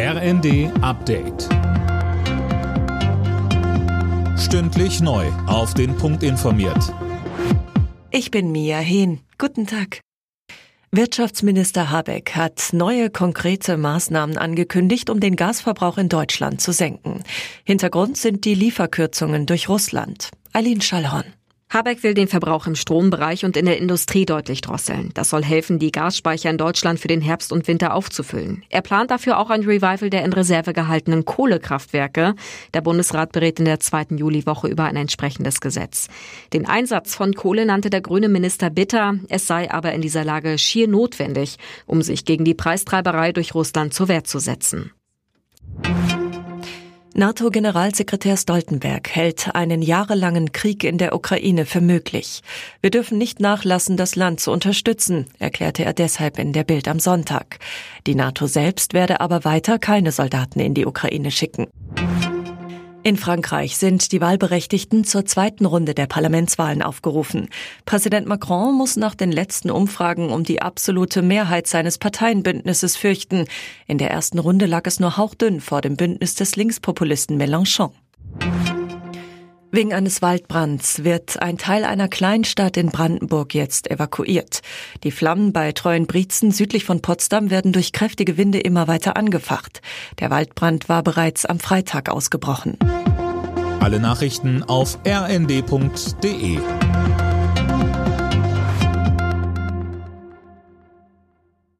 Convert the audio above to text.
RND Update. Stündlich neu. Auf den Punkt informiert. Ich bin Mia Hehn. Guten Tag. Wirtschaftsminister Habeck hat neue konkrete Maßnahmen angekündigt, um den Gasverbrauch in Deutschland zu senken. Hintergrund sind die Lieferkürzungen durch Russland. Eileen Schallhorn. Habeck will den Verbrauch im Strombereich und in der Industrie deutlich drosseln. Das soll helfen, die Gasspeicher in Deutschland für den Herbst und Winter aufzufüllen. Er plant dafür auch ein Revival der in Reserve gehaltenen Kohlekraftwerke. Der Bundesrat berät in der zweiten Juliwoche über ein entsprechendes Gesetz. Den Einsatz von Kohle nannte der grüne Minister bitter. Es sei aber in dieser Lage schier notwendig, um sich gegen die Preistreiberei durch Russland zur Wehr zu setzen. NATO-Generalsekretär Stoltenberg hält einen jahrelangen Krieg in der Ukraine für möglich. Wir dürfen nicht nachlassen, das Land zu unterstützen, erklärte er deshalb in der Bild am Sonntag. Die NATO selbst werde aber weiter keine Soldaten in die Ukraine schicken. In Frankreich sind die Wahlberechtigten zur zweiten Runde der Parlamentswahlen aufgerufen. Präsident Macron muss nach den letzten Umfragen um die absolute Mehrheit seines Parteienbündnisses fürchten. In der ersten Runde lag es nur hauchdünn vor dem Bündnis des Linkspopulisten Mélenchon. Wegen eines Waldbrands wird ein Teil einer Kleinstadt in Brandenburg jetzt evakuiert. Die Flammen bei Treuenbrietzen südlich von Potsdam werden durch kräftige Winde immer weiter angefacht. Der Waldbrand war bereits am Freitag ausgebrochen. Alle Nachrichten auf rnd.de